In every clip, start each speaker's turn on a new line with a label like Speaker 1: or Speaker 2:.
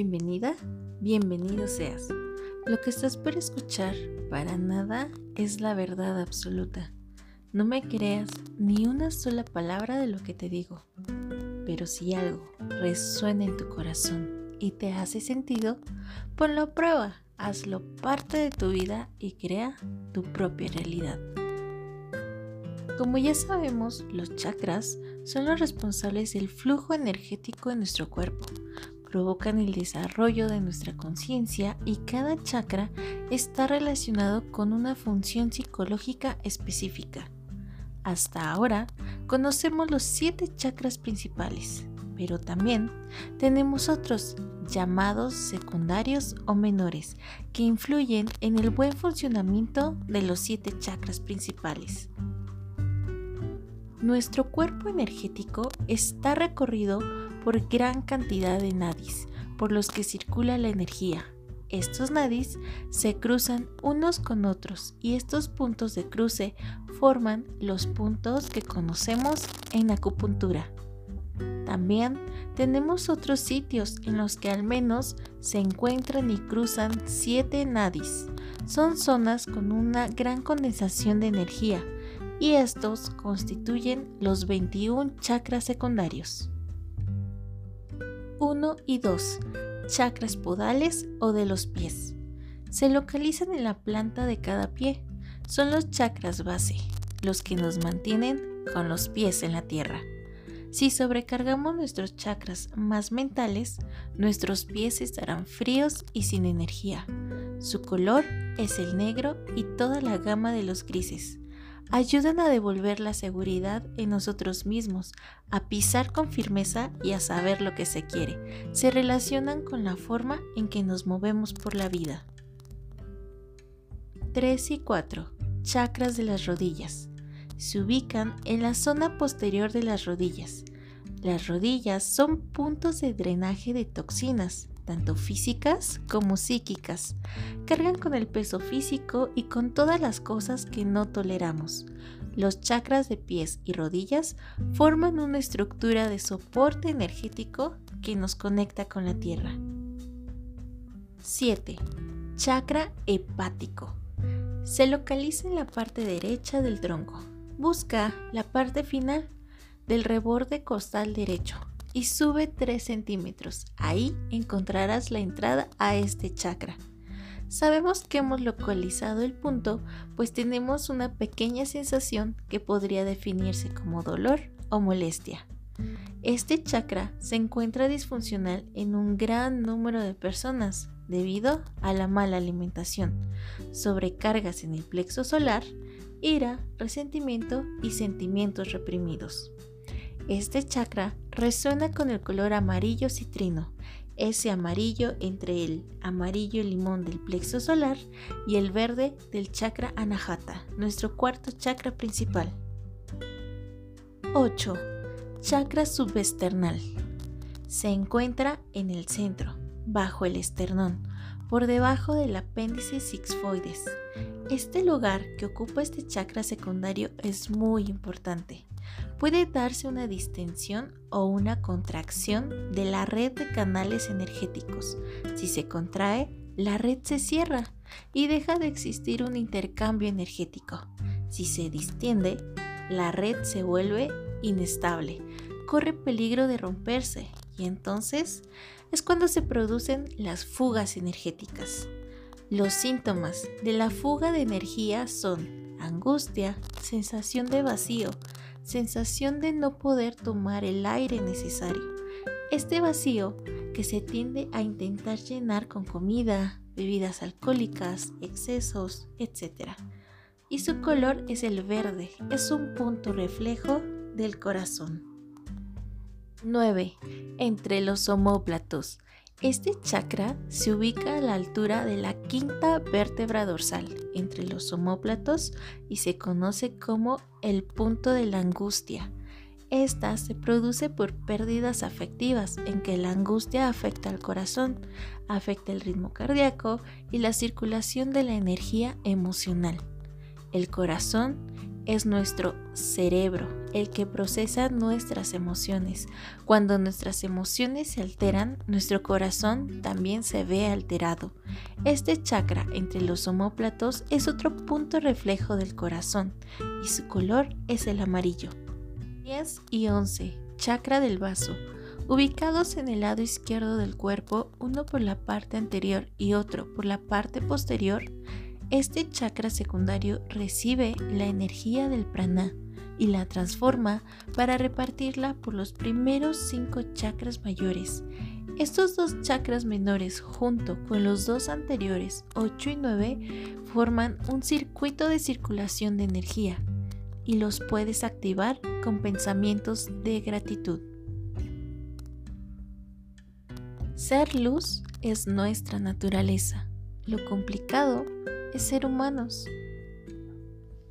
Speaker 1: Bienvenida, bienvenido seas. Lo que estás por escuchar para nada es la verdad absoluta. No me creas ni una sola palabra de lo que te digo. Pero si algo resuena en tu corazón y te hace sentido, ponlo a prueba, hazlo parte de tu vida y crea tu propia realidad. Como ya sabemos, los chakras son los responsables del flujo energético en nuestro cuerpo, provocan el desarrollo de nuestra conciencia y cada chakra está relacionado con una función psicológica específica. Hasta ahora conocemos los siete chakras principales, pero también tenemos otros llamados secundarios o menores que influyen en el buen funcionamiento de los siete chakras principales. Nuestro cuerpo energético está recorrido por gran cantidad de nadis, por los que circula la energía. Estos nadis se cruzan unos con otros y estos puntos de cruce forman los puntos que conocemos en acupuntura. También tenemos otros sitios en los que al menos se encuentran y cruzan siete nadis. Son zonas con una gran condensación de energía y estos constituyen los 21 chakras secundarios. 1 y 2. Chakras podales o de los pies. Se localizan en la planta de cada pie. Son los chakras base, los que nos mantienen con los pies en la tierra. Si sobrecargamos nuestros chakras más mentales, nuestros pies estarán fríos y sin energía. Su color es el negro y toda la gama de los grises ayudan a devolver la seguridad en nosotros mismos, a pisar con firmeza y a saber lo que se quiere. Se relacionan con la forma en que nos movemos por la vida. 3 y 4. Chakras de las rodillas. Se ubican en la zona posterior de las rodillas. Las rodillas son puntos de drenaje de toxinas, tanto físicas como psíquicas. Cargan con el peso físico y con todas las cosas que no toleramos. Los chakras de pies y rodillas forman una estructura de soporte energético que nos conecta con la tierra. 7. Chakra hepático. Se localiza en la parte derecha del tronco. Busca la parte final del reborde costal derecho y sube 3 centímetros. Ahí encontrarás la entrada a este chakra. Sabemos que hemos localizado el punto, pues tenemos una pequeña sensación que podría definirse como dolor o molestia. Este chakra se encuentra disfuncional en un gran número de personas debido a la mala alimentación, sobrecargas en el plexo solar, ira, resentimiento y sentimientos reprimidos. Este chakra resuena con el color amarillo citrino, ese amarillo entre el amarillo limón del plexo solar y el verde del chakra anahata, nuestro cuarto chakra principal. 8. Chakra subesternal. Se encuentra en el centro, bajo el esternón, por debajo del apéndice sixfoides. Este lugar que ocupa este chakra secundario es muy importante puede darse una distensión o una contracción de la red de canales energéticos. Si se contrae, la red se cierra y deja de existir un intercambio energético. Si se distiende, la red se vuelve inestable, corre peligro de romperse y entonces es cuando se producen las fugas energéticas. Los síntomas de la fuga de energía son angustia, sensación de vacío, sensación de no poder tomar el aire necesario. Este vacío que se tiende a intentar llenar con comida, bebidas alcohólicas, excesos, etc. Y su color es el verde, es un punto reflejo del corazón. 9. Entre los homóplatos. Este chakra se ubica a la altura de la quinta vértebra dorsal entre los omóplatos y se conoce como el punto de la angustia. Esta se produce por pérdidas afectivas en que la angustia afecta al corazón, afecta el ritmo cardíaco y la circulación de la energía emocional. El corazón es nuestro cerebro, el que procesa nuestras emociones. Cuando nuestras emociones se alteran, nuestro corazón también se ve alterado. Este chakra entre los omóplatos es otro punto reflejo del corazón y su color es el amarillo. 10 y 11. Chakra del vaso. Ubicados en el lado izquierdo del cuerpo, uno por la parte anterior y otro por la parte posterior, este chakra secundario recibe la energía del prana y la transforma para repartirla por los primeros cinco chakras mayores. Estos dos chakras menores junto con los dos anteriores, 8 y 9, forman un circuito de circulación de energía y los puedes activar con pensamientos de gratitud. Ser luz es nuestra naturaleza. Lo complicado es ser humanos.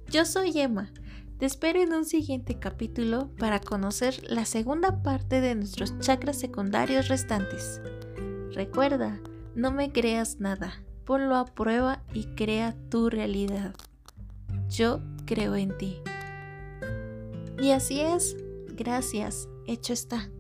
Speaker 1: Yo soy Emma. Te espero en un siguiente capítulo para conocer la segunda parte de nuestros chakras secundarios restantes. Recuerda, no me creas nada, ponlo a prueba y crea tu realidad. Yo creo en ti. Y así es, gracias, hecho está.